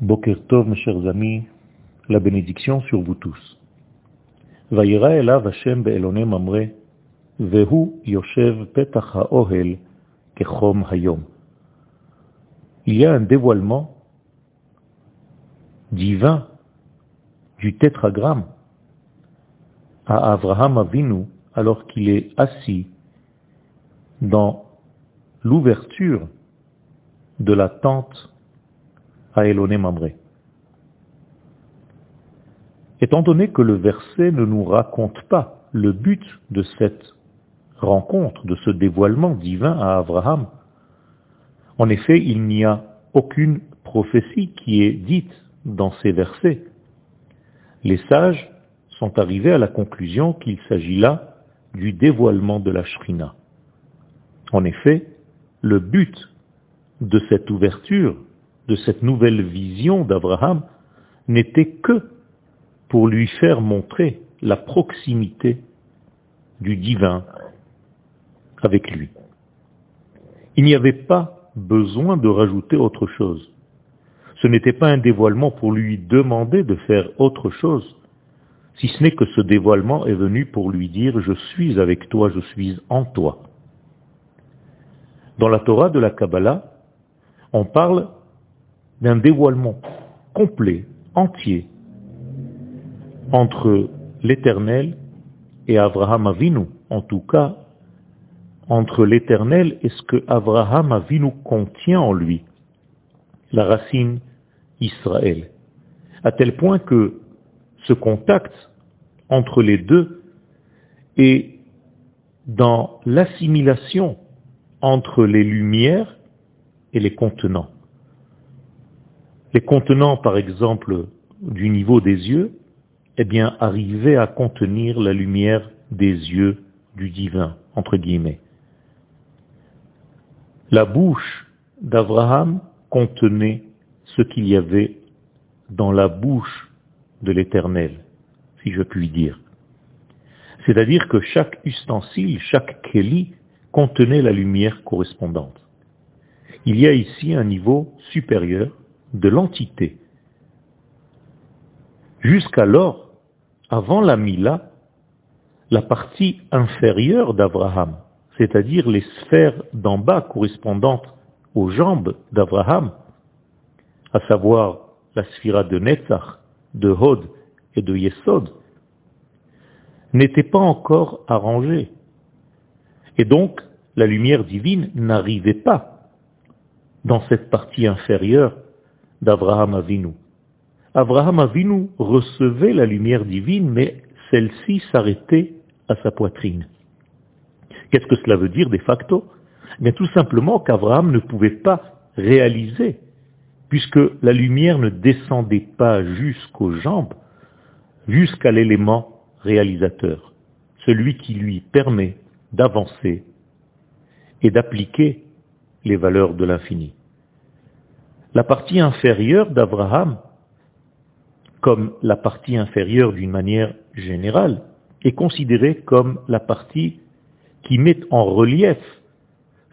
Boker Tov, mes chers amis, la bénédiction sur vous tous. Vayira elav Hashem be'elone mamre, vehu yoshev petach ha'ohel kechom hayom. Il y a un dévoilement divin du tétragramme à Abraham Avinu alors qu'il est assis dans l'ouverture de la tente. Étant donné que le verset ne nous raconte pas le but de cette rencontre, de ce dévoilement divin à Abraham, en effet, il n'y a aucune prophétie qui est dite dans ces versets. Les sages sont arrivés à la conclusion qu'il s'agit là du dévoilement de la Shrina. En effet, le but de cette ouverture, de cette nouvelle vision d'Abraham, n'était que pour lui faire montrer la proximité du divin avec lui. Il n'y avait pas besoin de rajouter autre chose. Ce n'était pas un dévoilement pour lui demander de faire autre chose, si ce n'est que ce dévoilement est venu pour lui dire je suis avec toi, je suis en toi. Dans la Torah de la Kabbalah, on parle d'un dévoilement complet, entier, entre l'Éternel et Abraham Avinu, en tout cas, entre l'Éternel et ce que Abraham Avinu contient en lui, la racine Israël, à tel point que ce contact entre les deux est dans l'assimilation entre les lumières et les contenants. Les contenants, par exemple, du niveau des yeux, eh bien, arrivaient à contenir la lumière des yeux du divin, entre guillemets. La bouche d'Abraham contenait ce qu'il y avait dans la bouche de l'Éternel, si je puis dire. C'est-à-dire que chaque ustensile, chaque keli, contenait la lumière correspondante. Il y a ici un niveau supérieur de l'entité. Jusqu'alors, avant la Mila, la partie inférieure d'Abraham, c'est-à-dire les sphères d'en bas correspondantes aux jambes d'Abraham, à savoir la sphira de Netzach, de Hod et de Yesod, n'était pas encore arrangée. Et donc, la lumière divine n'arrivait pas dans cette partie inférieure d'Abraham Avinu. Abraham Avinu recevait la lumière divine, mais celle-ci s'arrêtait à sa poitrine. Qu'est-ce que cela veut dire de facto? Mais tout simplement qu'Abraham ne pouvait pas réaliser, puisque la lumière ne descendait pas jusqu'aux jambes, jusqu'à l'élément réalisateur, celui qui lui permet d'avancer et d'appliquer les valeurs de l'infini. La partie inférieure d'Abraham, comme la partie inférieure d'une manière générale, est considérée comme la partie qui met en relief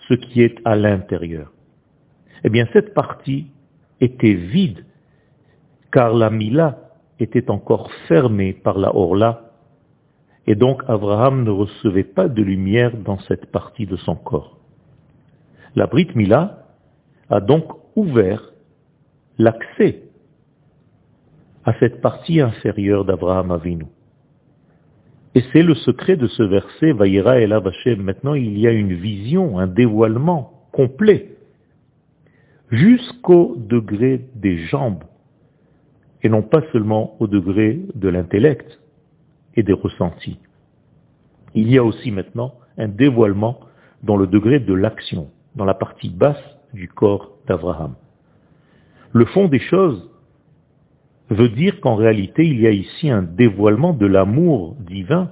ce qui est à l'intérieur. Eh bien, cette partie était vide, car la Mila était encore fermée par la Orla et donc Abraham ne recevait pas de lumière dans cette partie de son corps. La Brit Mila a donc ouvert l'accès à cette partie inférieure d'Abraham Avinu. Et c'est le secret de ce verset, Vaïra et Hashem. Maintenant, il y a une vision, un dévoilement complet, jusqu'au degré des jambes, et non pas seulement au degré de l'intellect et des ressentis. Il y a aussi maintenant un dévoilement dans le degré de l'action, dans la partie basse du corps d'Abraham. Le fond des choses veut dire qu'en réalité, il y a ici un dévoilement de l'amour divin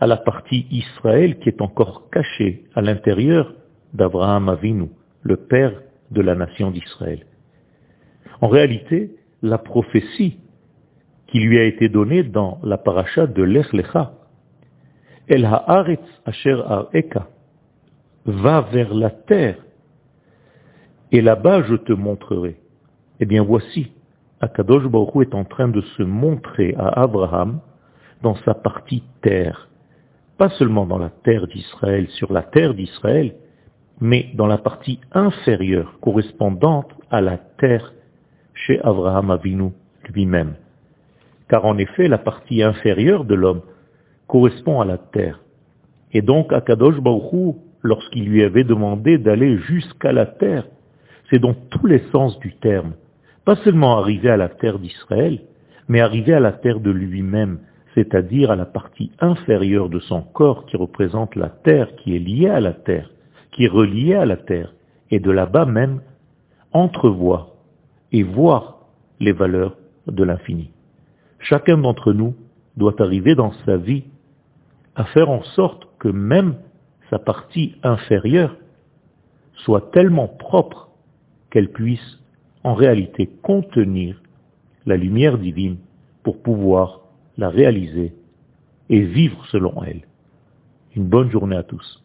à la partie Israël qui est encore cachée à l'intérieur d'Abraham Avinu, le père de la nation d'Israël. En réalité, la prophétie qui lui a été donné dans la paracha de Lech Lecha. El haaretz asher areka, va vers la terre, et là-bas je te montrerai. Eh bien voici Akadosh Baruch est en train de se montrer à Abraham dans sa partie terre. Pas seulement dans la terre d'Israël, sur la terre d'Israël, mais dans la partie inférieure correspondante à la terre chez Abraham Avinu lui-même. Car en effet, la partie inférieure de l'homme correspond à la terre. Et donc, Akadosh Baruch lorsqu'il lui avait demandé d'aller jusqu'à la terre, c'est dans tous les sens du terme. Pas seulement arriver à la terre d'Israël, mais arriver à la terre de lui-même, c'est-à-dire à la partie inférieure de son corps qui représente la terre, qui est liée à la terre, qui est reliée à la terre, et de là-bas même entrevoir et voir les valeurs de l'infini. Chacun d'entre nous doit arriver dans sa vie à faire en sorte que même sa partie inférieure soit tellement propre qu'elle puisse en réalité contenir la lumière divine pour pouvoir la réaliser et vivre selon elle. Une bonne journée à tous.